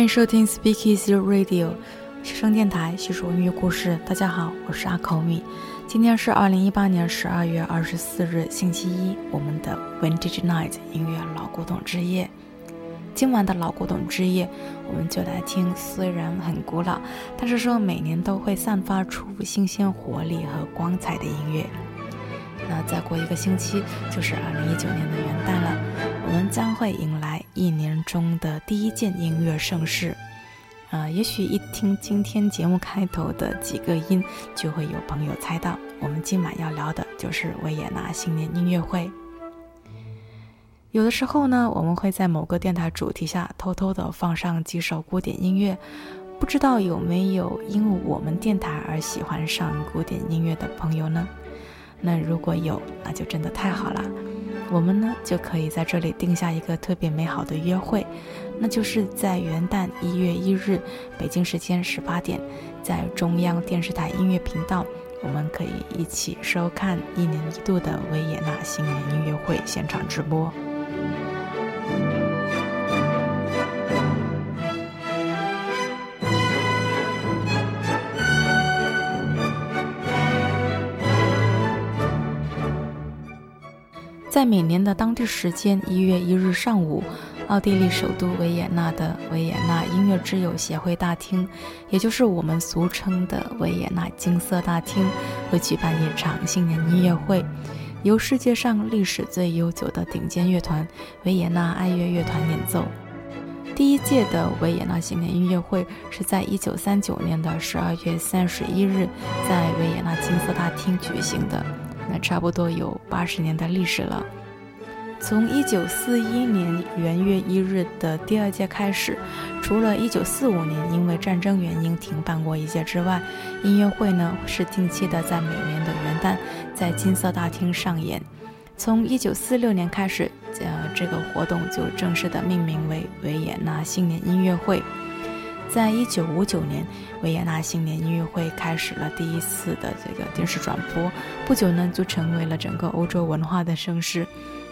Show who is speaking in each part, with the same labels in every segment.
Speaker 1: 欢迎收听 Speak Easy Radio 学生电台，叙述音乐故事。大家好，我是阿口米。今天是二零一八年十二月二十四日，星期一，我们的 Vintage Night 音乐老古董之夜。今晚的老古董之夜，我们就来听虽然很古老，但是说每年都会散发出新鲜活力和光彩的音乐。那再过一个星期就是二零一九年的元旦了，我们将会迎来一年中的第一件音乐盛事。啊，也许一听今天节目开头的几个音，就会有朋友猜到，我们今晚要聊的就是维也纳新年音乐会。有的时候呢，我们会在某个电台主题下偷偷的放上几首古典音乐，不知道有没有因为我们电台而喜欢上古典音乐的朋友呢？那如果有，那就真的太好了。我们呢就可以在这里定下一个特别美好的约会，那就是在元旦一月一日，北京时间十八点，在中央电视台音乐频道，我们可以一起收看一年一度的维也纳新年音乐会现场直播。在每年的当地时间一月一日上午，奥地利首都维也纳的维也纳音乐之友协会大厅，也就是我们俗称的维也纳金色大厅，会举办一场新年音乐会，由世界上历史最悠久的顶尖乐团维也纳爱乐乐团演奏。第一届的维也纳新年音乐会是在一九三九年的十二月三十一日，在维也纳金色大厅举行的。那差不多有八十年的历史了。从一九四一年元月一日的第二届开始，除了一九四五年因为战争原因停办过一届之外，音乐会呢是定期的在每年的元旦在金色大厅上演。从一九四六年开始，呃，这个活动就正式的命名为维也纳新年音乐会。在一九五九年，维也纳新年音乐会开始了第一次的这个电视转播，不久呢就成为了整个欧洲文化的盛世。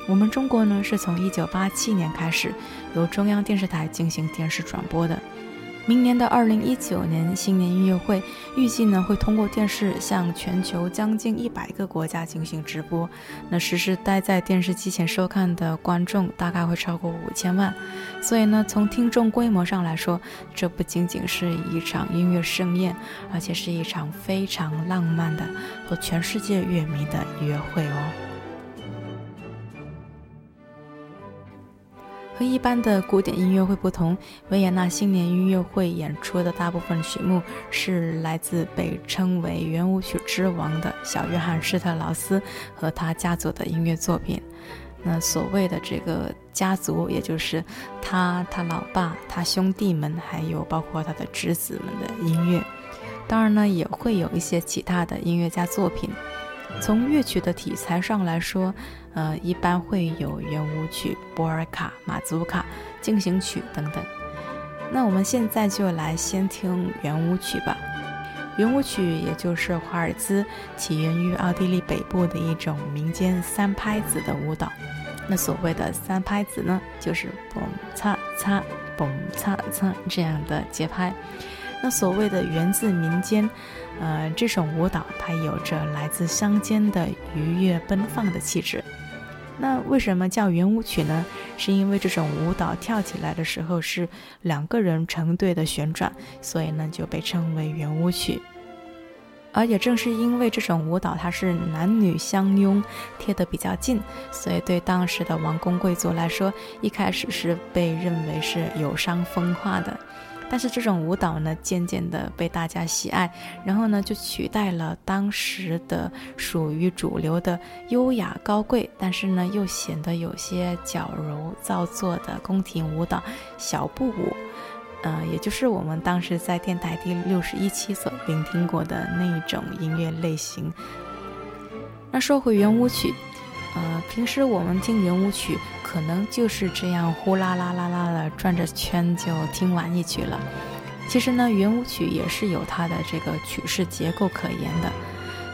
Speaker 1: 我们中国呢是从一九八七年开始由中央电视台进行电视转播的。明年的二零一九年新年音乐会预计呢会通过电视向全球将近一百个国家进行直播，那实时待在电视机前收看的观众大概会超过五千万，所以呢从听众规模上来说，这不仅仅是一场音乐盛宴，而且是一场非常浪漫的和全世界乐迷的约会哦。和一般的古典音乐会不同，维也纳新年音乐会演出的大部分曲目是来自被称为圆舞曲之王的小约翰施特劳斯和他家族的音乐作品。那所谓的这个家族，也就是他、他老爸、他兄弟们，还有包括他的侄子们的音乐。当然呢，也会有一些其他的音乐家作品。从乐曲的题材上来说，呃，一般会有圆舞曲、波尔卡、马祖卡、进行曲等等。那我们现在就来先听圆舞曲吧。圆舞曲也就是华尔兹，起源于奥地利北部的一种民间三拍子的舞蹈。那所谓的三拍子呢，就是嘣擦擦，嘣擦擦这样的节拍。那所谓的源自民间。呃，这种舞蹈它有着来自乡间的愉悦奔放的气质。那为什么叫圆舞曲呢？是因为这种舞蹈跳起来的时候是两个人成对的旋转，所以呢就被称为圆舞曲。而也正是因为这种舞蹈它是男女相拥，贴得比较近，所以对当时的王公贵族来说，一开始是被认为是有伤风化的。但是这种舞蹈呢，渐渐的被大家喜爱，然后呢，就取代了当时的属于主流的优雅高贵，但是呢，又显得有些矫揉造作的宫廷舞蹈小步舞，呃，也就是我们当时在电台第六十一期所聆听过的那一种音乐类型。那说回圆舞曲。呃，平时我们听圆舞曲，可能就是这样呼啦啦啦啦的转着圈就听完一曲了。其实呢，圆舞曲也是有它的这个曲式结构可言的。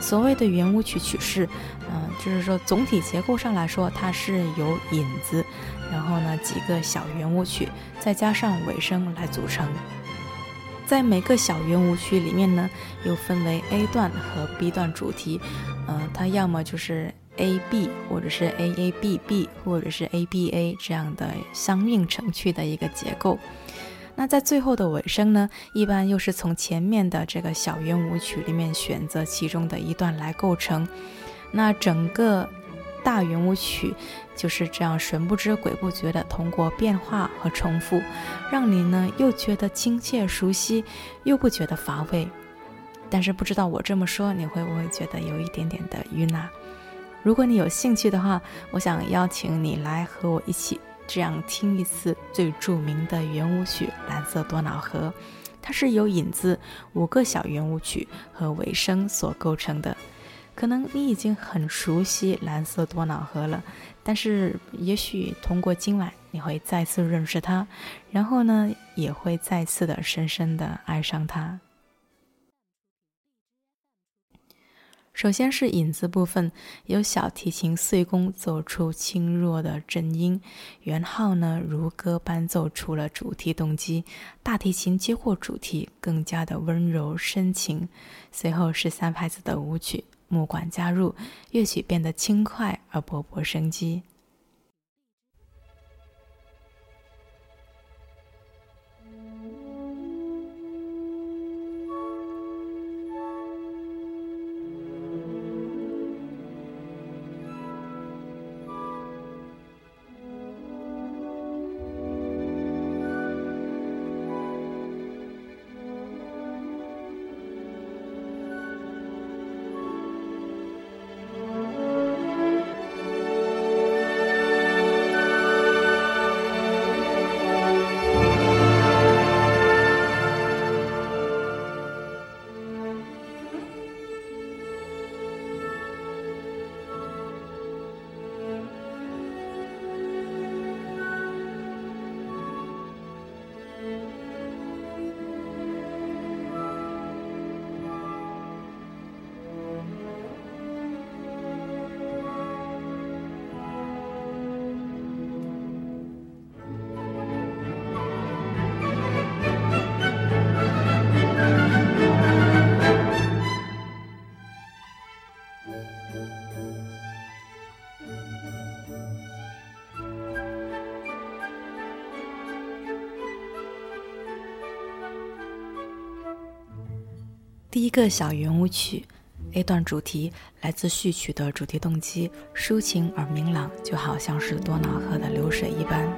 Speaker 1: 所谓的圆舞曲曲式，嗯，就是说总体结构上来说，它是由引子然后呢几个小圆舞曲，再加上尾声来组成。在每个小圆舞曲里面呢，又分为 A 段和 B 段主题，呃，它要么就是 A B，或者是 A A B B，或者是 A B A 这样的相应程序的一个结构。那在最后的尾声呢，一般又是从前面的这个小圆舞曲里面选择其中的一段来构成。那整个大圆舞曲就是这样神不知鬼不觉的通过变化和重复，让你呢又觉得亲切熟悉，又不觉得乏味。但是不知道我这么说你会不会觉得有一点点的晕呢？如果你有兴趣的话，我想邀请你来和我一起这样听一次最著名的圆舞曲《蓝色多瑙河》，它是由引子五个小圆舞曲和尾声所构成的。可能你已经很熟悉蓝色多瑙河了，但是也许通过今晚，你会再次认识它，然后呢，也会再次的深深的爱上它。首先是影子部分，由小提琴碎弓奏出轻弱的震音，圆号呢如歌般奏出了主题动机，大提琴接过主题，更加的温柔深情。随后是三拍子的舞曲。木管加入，乐曲变得轻快而勃勃生机。第一个小圆舞曲，A 段主题来自序曲的主题动机，抒情而明朗，就好像是多瑙河的流水一般。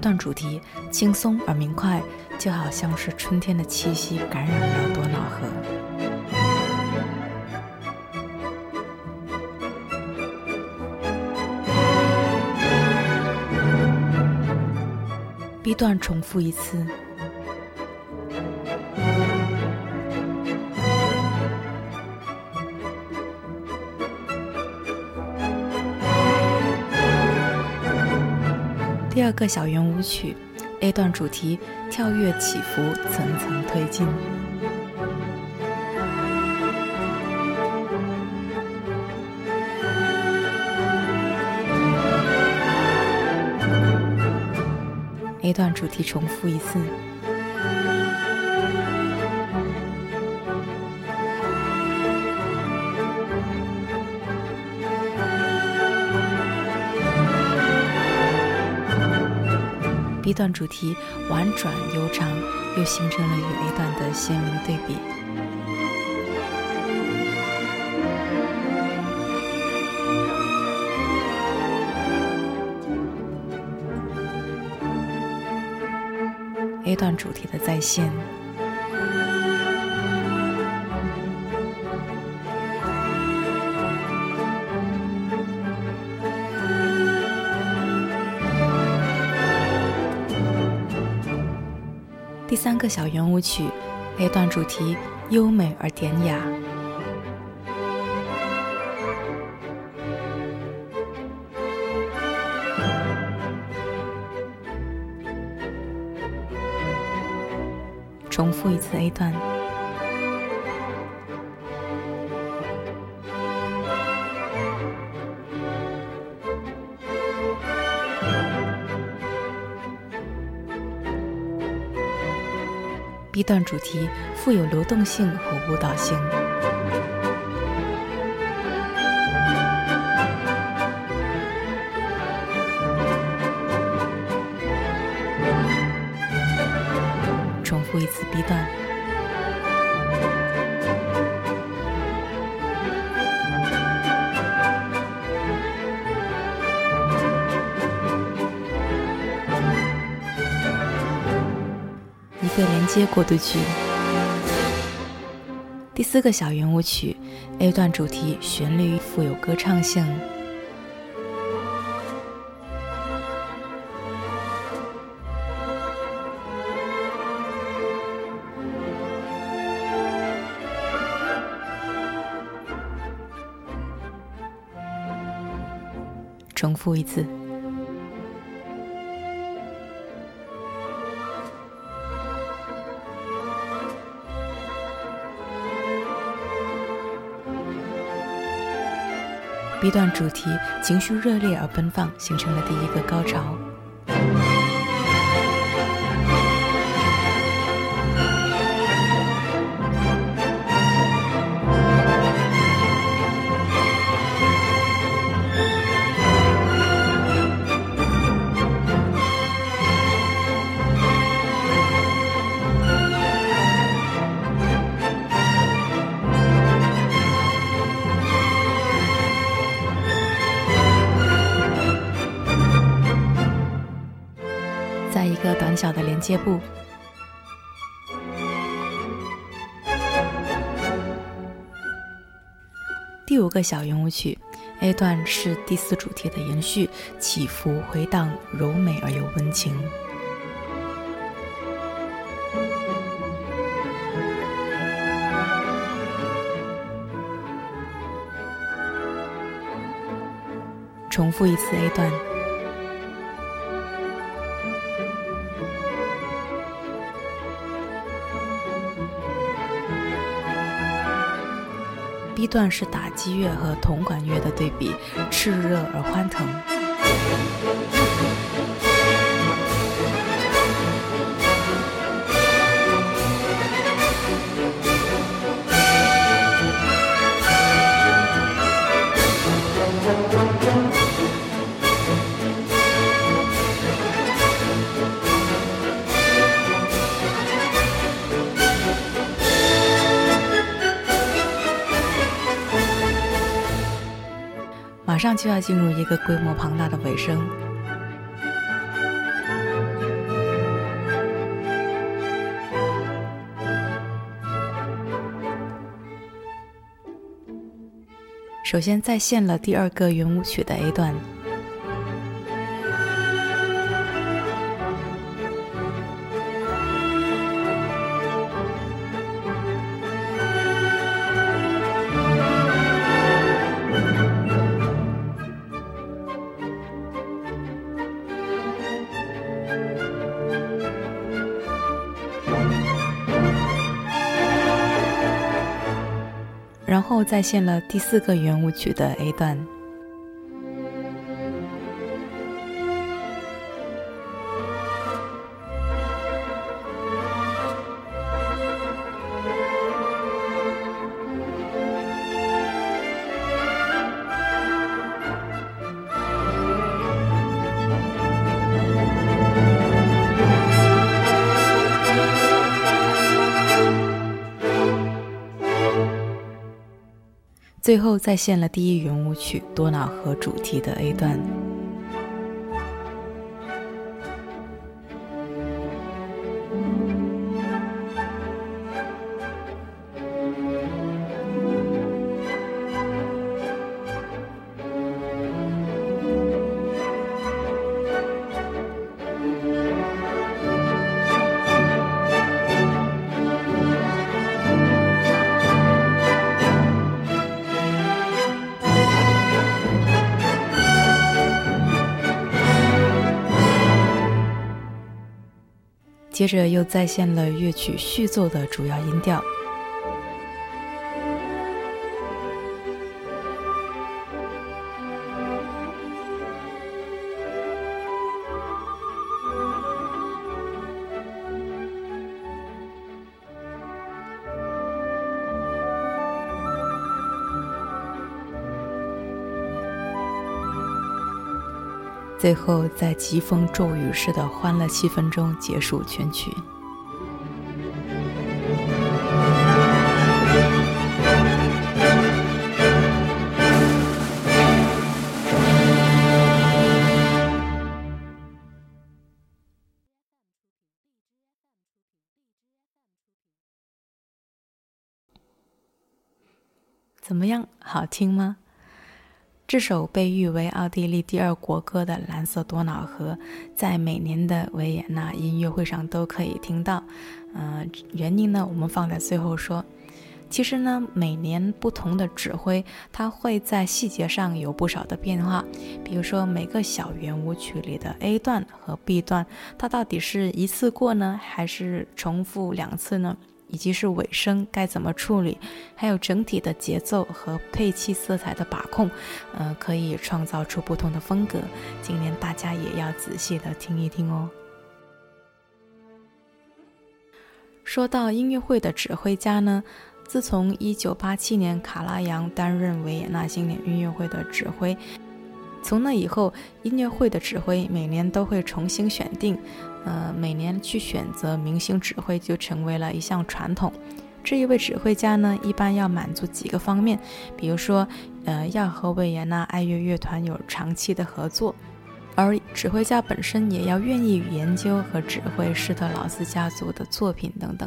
Speaker 1: 段主题轻松而明快，就好像是春天的气息感染了多瑙河。B 段重复一次。二个小圆舞曲，A 段主题跳跃起伏，层层推进。A 段主题重复一次。段主题婉转悠长，又形成了与 A 段的鲜明对比。A 段主题的再现。三个小圆舞曲，A 段主题优美而典雅。重复一次 A 段。一段主题富有流动性和舞蹈性。接过渡句。第四个小圆舞曲，A 段主题旋律富有歌唱性。重复一次。B 段主题情绪热烈而奔放，形成了第一个高潮。小的连接部。第五个小圆舞曲，A 段是第四主题的延续，起伏回荡，柔美而又温情。重复一次 A 段。段是打击乐和铜管乐的对比，炽热而欢腾。马上就要进入一个规模庞大的尾声。首先再现了第二个圆舞曲的 A 段。后再现了第四个圆舞曲的 A 段。最后再现了第一圆舞曲多瑙河主题的 A 段。这又再现了乐曲序奏的主要音调。最后，在疾风骤雨式的欢乐气氛中结束全曲。怎么样，好听吗？这首被誉为奥地利第二国歌的《蓝色多瑙河》，在每年的维也纳音乐会上都可以听到。嗯，原因呢，我们放在最后说。其实呢，每年不同的指挥，它会在细节上有不少的变化。比如说，每个小圆舞曲里的 A 段和 B 段，它到底是一次过呢，还是重复两次呢？以及是尾声该怎么处理，还有整体的节奏和配器色彩的把控，呃，可以创造出不同的风格。今年大家也要仔细的听一听哦。说到音乐会的指挥家呢，自从1987年卡拉扬担任维也纳新年音乐会的指挥。从那以后，音乐会的指挥每年都会重新选定，呃，每年去选择明星指挥就成为了一项传统。这一位指挥家呢，一般要满足几个方面，比如说，呃，要和维也纳爱乐乐团有长期的合作，而指挥家本身也要愿意研究和指挥施特劳斯家族的作品等等。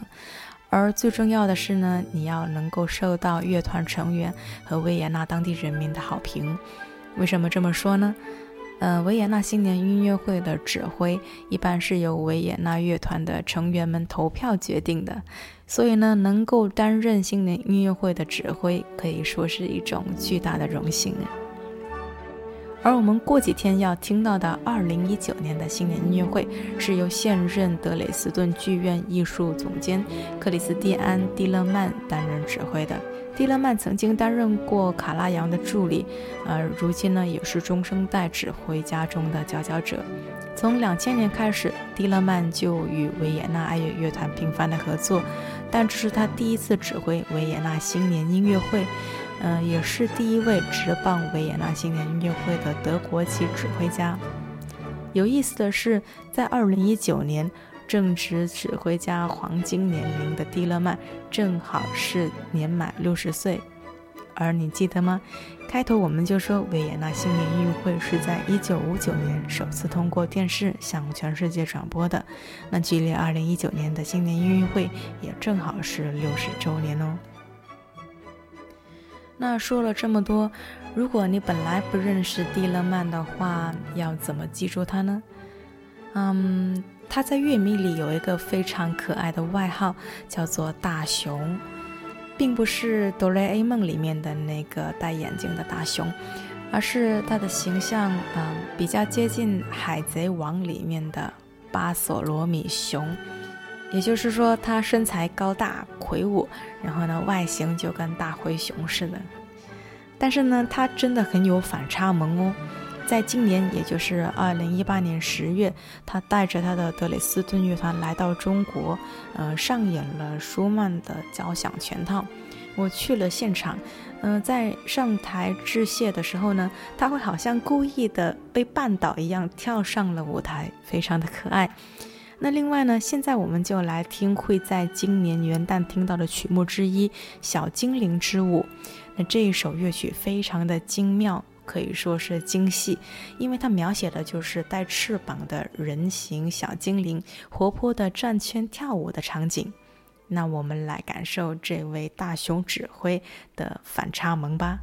Speaker 1: 而最重要的是呢，你要能够受到乐团成员和维也纳当地人民的好评。为什么这么说呢？呃，维也纳新年音乐会的指挥一般是由维也纳乐团的成员们投票决定的，所以呢，能够担任新年音乐会的指挥可以说是一种巨大的荣幸。而我们过几天要听到的2019年的新年音乐会，是由现任德累斯顿剧院艺术总监克里斯蒂安·蒂勒曼担任指挥的。蒂勒曼曾经担任过卡拉扬的助理，呃，如今呢也是中生代指挥家中的佼佼者。从两千年开始，蒂勒曼就与维也纳爱乐乐团频繁的合作，但这是他第一次指挥维也纳新年音乐会，嗯，也是第一位执棒维也纳新年音乐会的德国籍指挥家。有意思的是，在二零一九年。正值指挥家黄金年龄的蒂勒曼，正好是年满六十岁。而你记得吗？开头我们就说维也纳新年音乐会是在一九五九年首次通过电视向全世界转播的。那距离二零一九年的新年音乐会也正好是六十周年哦。那说了这么多，如果你本来不认识蒂勒曼的话，要怎么记住他呢？嗯。他在乐迷里有一个非常可爱的外号，叫做“大熊”，并不是《哆啦 A 梦》里面的那个戴眼镜的大熊，而是他的形象，嗯，比较接近《海贼王》里面的巴索罗米熊。也就是说，他身材高大魁梧，然后呢，外形就跟大灰熊似的。但是呢，他真的很有反差萌哦。在今年，也就是二零一八年十月，他带着他的德累斯顿乐团来到中国，呃，上演了舒曼的交响全套。我去了现场，嗯，在上台致谢的时候呢，他会好像故意的被绊倒一样跳上了舞台，非常的可爱。那另外呢，现在我们就来听会在今年元旦听到的曲目之一《小精灵之舞》。那这一首乐曲非常的精妙。可以说是精细，因为它描写的就是带翅膀的人形小精灵活泼的转圈跳舞的场景。那我们来感受这位大熊指挥的反差萌吧。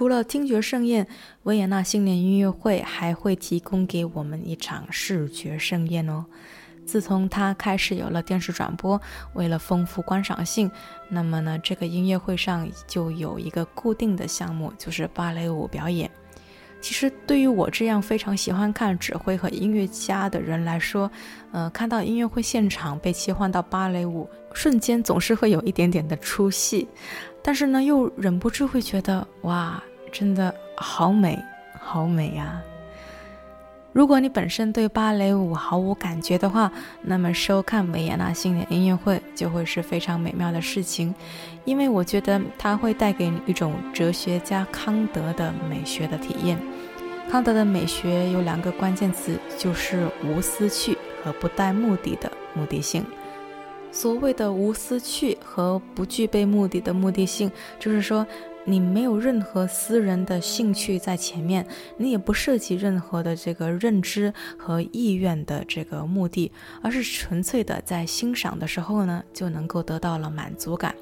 Speaker 1: 除了听觉盛宴，维也纳新年音乐会还会提供给我们一场视觉盛宴哦。自从它开始有了电视转播，为了丰富观赏性，那么呢，这个音乐会上就有一个固定的项目，就是芭蕾舞表演。其实对于我这样非常喜欢看指挥和音乐家的人来说，呃，看到音乐会现场被切换到芭蕾舞，瞬间总是会有一点点的出戏，但是呢，又忍不住会觉得哇。真的好美，好美呀！如果你本身对芭蕾舞毫无感觉的话，那么收看维也纳新年音乐会就会是非常美妙的事情，因为我觉得它会带给你一种哲学家康德的美学的体验。康德的美学有两个关键词，就是无私趣和不带目的的目的性。所谓的无私趣和不具备目的的目的性，就是说。你没有任何私人的兴趣在前面，你也不涉及任何的这个认知和意愿的这个目的，而是纯粹的在欣赏的时候呢，就能够得到了满足感。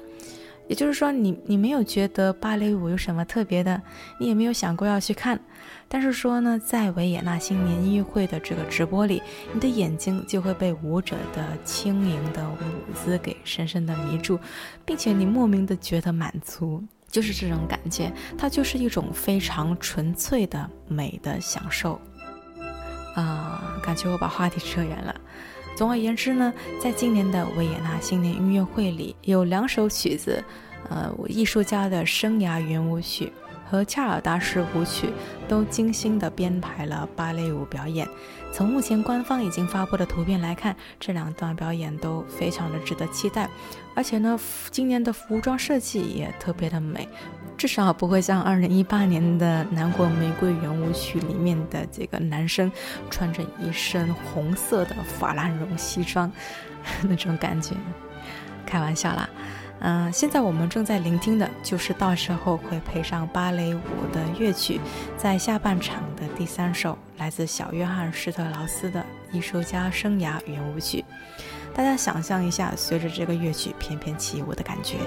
Speaker 1: 也就是说，你你没有觉得芭蕾舞有什么特别的，你也没有想过要去看，但是说呢，在维也纳新年音乐会的这个直播里，你的眼睛就会被舞者的轻盈的舞姿给深深的迷住，并且你莫名的觉得满足。就是这种感觉，它就是一种非常纯粹的美的享受，啊，感觉我把话题扯远了。总而言之呢，在今年的维也纳新年音乐会里，有两首曲子，呃，艺术家的生涯圆舞曲。和恰尔大师舞曲都精心地编排了芭蕾舞表演。从目前官方已经发布的图片来看，这两段表演都非常的值得期待。而且呢今年的服装设计也特别的美至少不会像二零一八年的南国玫瑰圆舞曲里面的这个男生穿着一身红色的法兰绒西装 那种感觉开玩笑啦。嗯现在我们正在聆听的就是到时候会配上芭蕾舞的乐曲在下半场的第三首来自小约翰施特劳斯的艺术家生涯圆舞曲。大家想象一下随着这个乐曲翩翩起舞的感觉。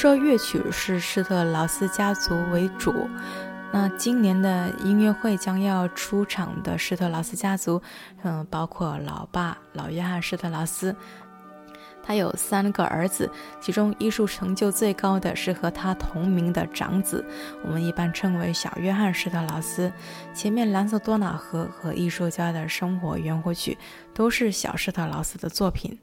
Speaker 1: 说乐曲是施特劳斯家族为主，那今年的音乐会将要出场的施特劳斯家族，嗯，包括老爸老约翰施特劳斯。他有三个儿子，其中艺术成就最高的是和他同名的长子，我们一般称为小约翰施特劳斯。前面《蓝色多瑙河》和《艺术家的生活圆舞曲》都是小施特劳斯的作品。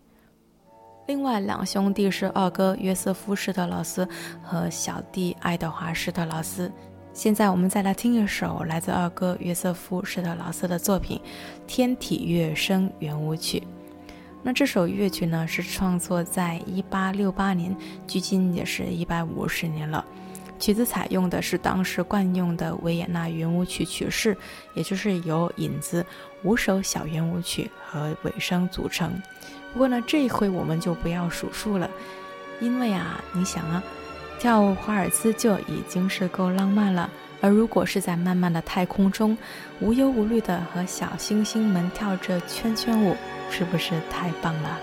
Speaker 1: 另外两兄弟是二哥约瑟夫施特劳斯和小弟爱德华施特劳斯。现在我们再来听一首来自二哥约瑟夫施特劳斯的作品《天体乐声圆舞曲》。那这首乐曲呢，是创作在一八六八年，距今也是一百五十年了。曲子采用的是当时惯用的维也纳圆舞曲曲式，也就是由引子、五首小圆舞曲和尾声组成。不过呢，这一回我们就不要数数了，因为啊，你想啊，跳华尔兹就已经是够浪漫了，而如果是在漫漫的太空中，无忧无虑的和小星星们跳着圈圈舞。是不是太棒了？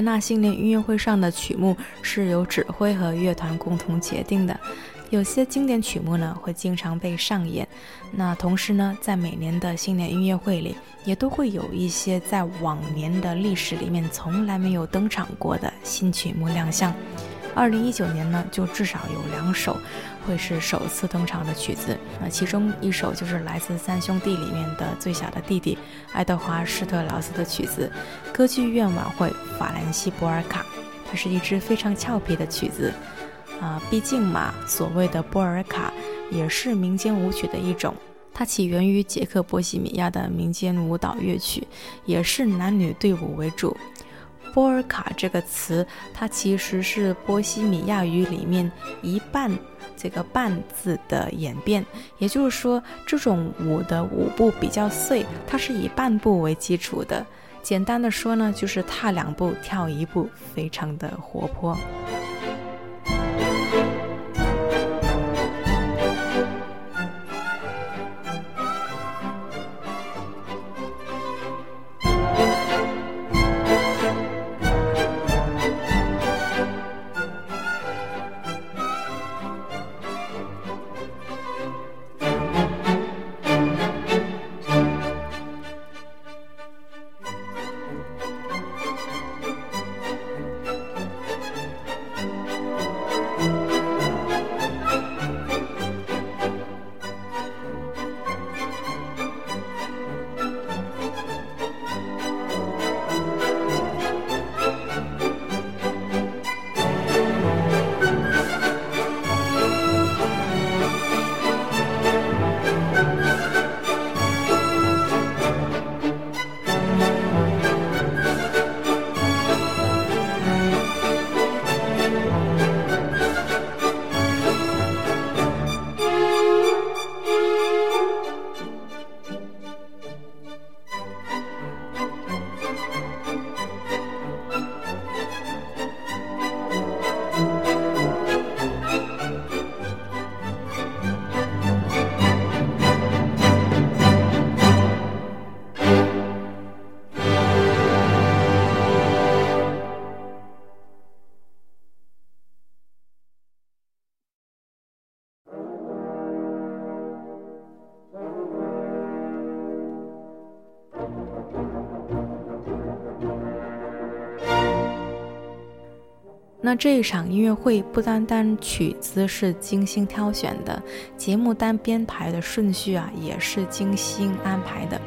Speaker 1: 那新年音乐会上的曲目是由指挥和乐团共同决定的。有些经典曲目呢会经常被上演，那同时呢，在每年的新年音乐会里，也都会有一些在往年的历史里面从来没有登场过的新曲目亮相。二零一九年呢，就至少有两首会是首次登场的曲子，那其中一首就是来自三兄弟里面的最小的弟弟爱德华施特劳斯的曲子《歌剧院晚会法兰西波尔卡》，它是一支非常俏皮的曲子。啊，毕竟嘛，所谓的波尔卡也是民间舞曲的一种，它起源于捷克波西米亚的民间舞蹈乐曲，也是男女队伍为主。波尔卡这个词，它其实是波西米亚语里面一半这个半字的演变，也就是说，这种舞的舞步比较碎，它是以半步为基础的。简单的说呢，就是踏两步跳一步，非常的活泼。那这一场音乐会不单单曲子是精心挑选的，节目单编排的顺序啊也是精心安排的。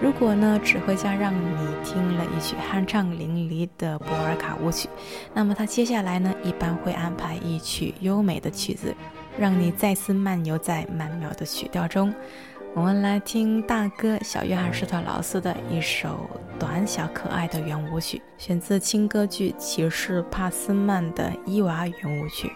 Speaker 1: 如果呢指挥家让你听了一曲酣畅淋漓的波尔卡舞曲，那么他接下来呢一般会安排一曲优美的曲子，让你再次漫游在曼妙的曲调中。我们来听大哥小约翰施特劳斯的一首短小可爱的圆舞曲，选自轻歌剧《骑士帕斯曼》的伊娃圆舞曲。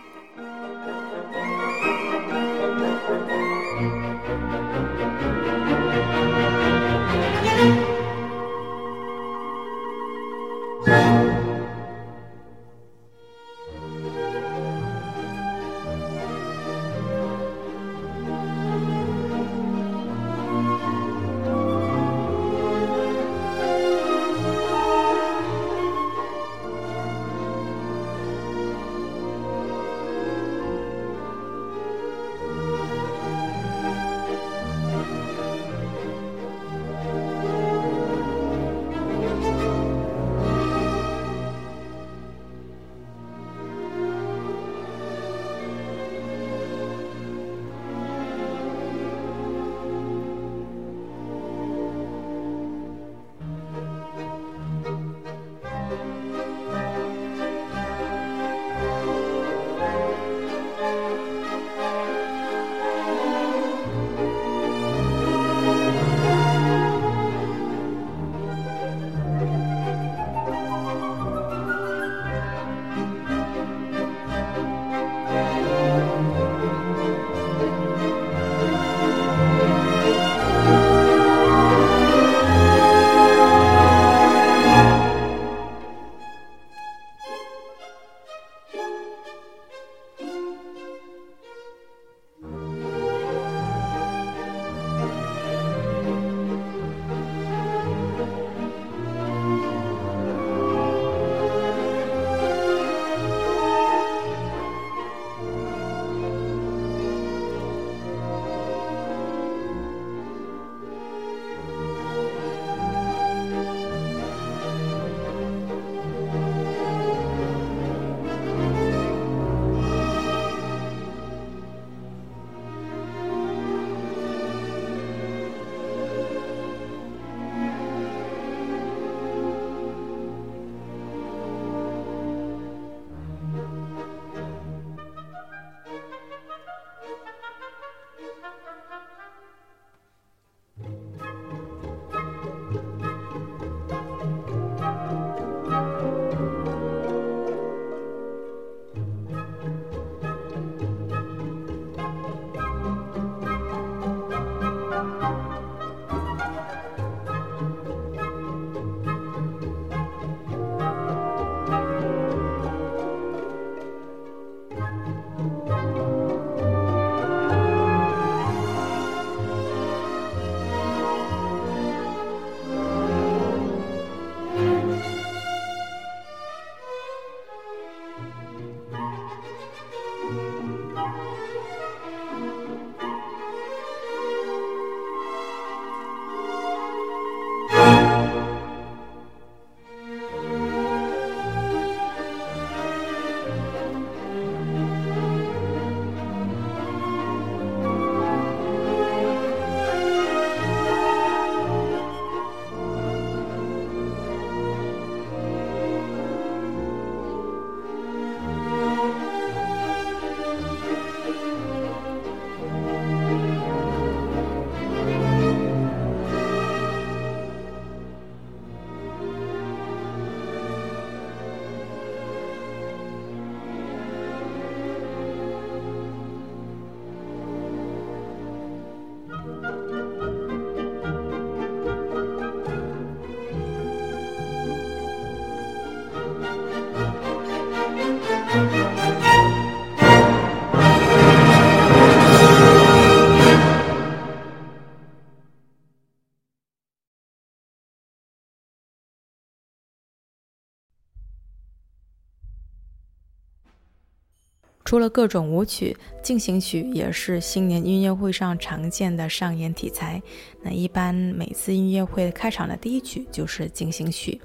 Speaker 1: 除了各种舞曲，进行曲也是新年音乐会上常见的上演题材。那一般每次音乐会开场的第一曲就是进行曲。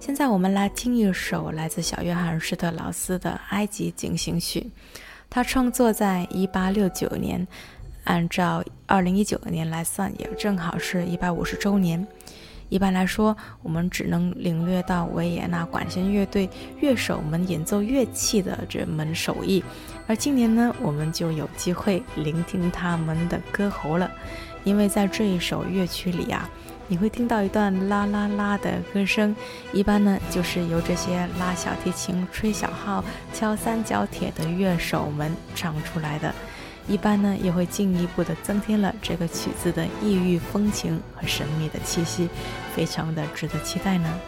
Speaker 1: 现在我们来听一首来自小约翰施特劳斯的《埃及进行曲》，他创作在一八六九年，按照二零一九年来算，也正好是一百五十周年。一般来说，我们只能领略到维也纳管弦乐队乐手们演奏乐器的这门手艺，而今年呢，我们就有机会聆听他们的歌喉了。因为在这一首乐曲里啊，你会听到一段啦啦啦的歌声，一般呢就是由这些拉小提琴、吹小号、敲三角铁的乐手们唱出来的。一般呢，也会进一步的增添了这个曲子的异域风情和神秘的气息，非常的值得期待呢。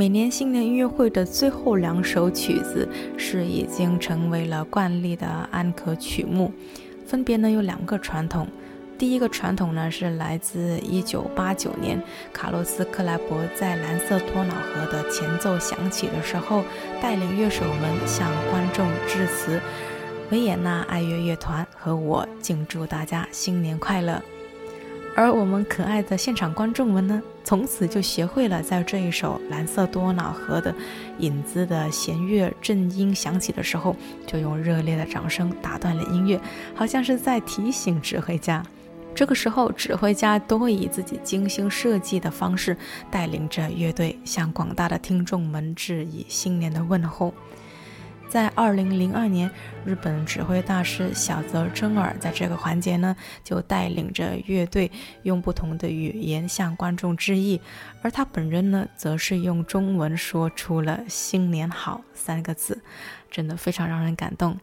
Speaker 1: 每年新年音乐会的最后两首曲子是已经成为了惯例的安可曲目，分别呢有两个传统。第一个传统呢是来自1989年，卡洛斯克莱伯在蓝色多瑙河的前奏响起的时候，带领乐手们向观众致辞。维也纳爱乐乐团和我敬祝大家新年快乐。而我们可爱的现场观众们呢，从此就学会了在这一首蓝色多瑙河的影子的弦乐正音响起的时候，就用热烈的掌声打断了音乐，好像是在提醒指挥家：这个时候，指挥家都会以自己精心设计的方式，带领着乐队向广大的听众们致以新年的问候。在二零零二年，日本指挥大师小泽征尔在这个环节呢，就带领着乐队用不同的语言向观众致意，而他本人呢，则是用中文说出了“新年好”三个字，真的非常让人感动。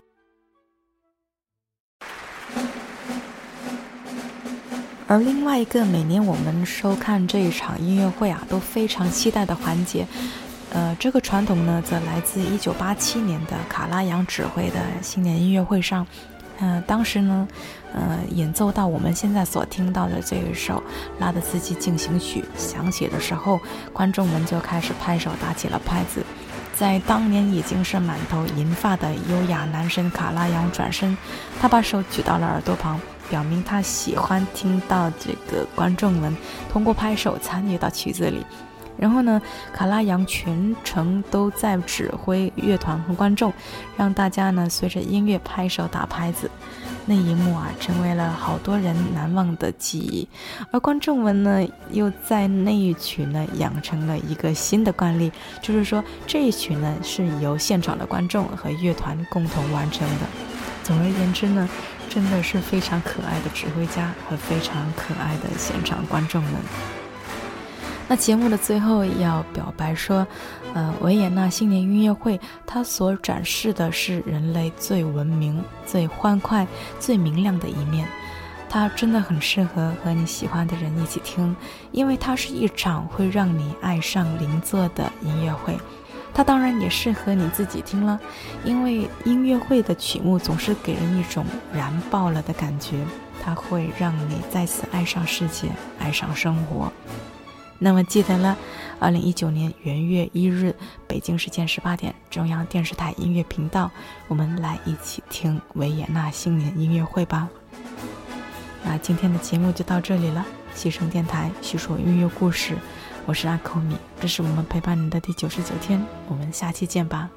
Speaker 1: 而另外一个每年我们收看这一场音乐会啊都非常期待的环节。呃，这个传统呢，则来自一九八七年的卡拉扬指挥的新年音乐会上。嗯，当时呢，呃，演奏到我们现在所听到的这一首拉德斯基进行曲响起的时候，观众们就开始拍手打起了拍子。在当年已经是满头银发的优雅男神卡拉扬转身，他把手举到了耳朵旁，表明他喜欢听到这个观众们通过拍手参与到曲子里。然后呢，卡拉扬全程都在指挥乐团和观众，让大家呢随着音乐拍手打拍子。那一幕啊，成为了好多人难忘的记忆。而观众们呢，又在那一曲呢养成了一个新的惯例，就是说这一曲呢是由现场的观众和乐团共同完成的。总而言之呢，真的是非常可爱的指挥家和非常可爱的现场观众们。那节目的最后要表白说，呃，维也纳新年音乐会它所展示的是人类最文明、最欢快、最明亮的一面，它真的很适合和你喜欢的人一起听，因为它是一场会让你爱上邻座的音乐会。它当然也适合你自己听了，因为音乐会的曲目总是给人一种燃爆了的感觉，它会让你再次爱上世界，爱上生活。那么记得了，二零一九年元月一日，北京时间十八点，中央电视台音乐频道，我们来一起听维也纳新年音乐会吧。那今天的节目就到这里了，西声电台叙说音乐故事，我是阿扣米，这是我们陪伴你的第九十九天，我们下期见吧。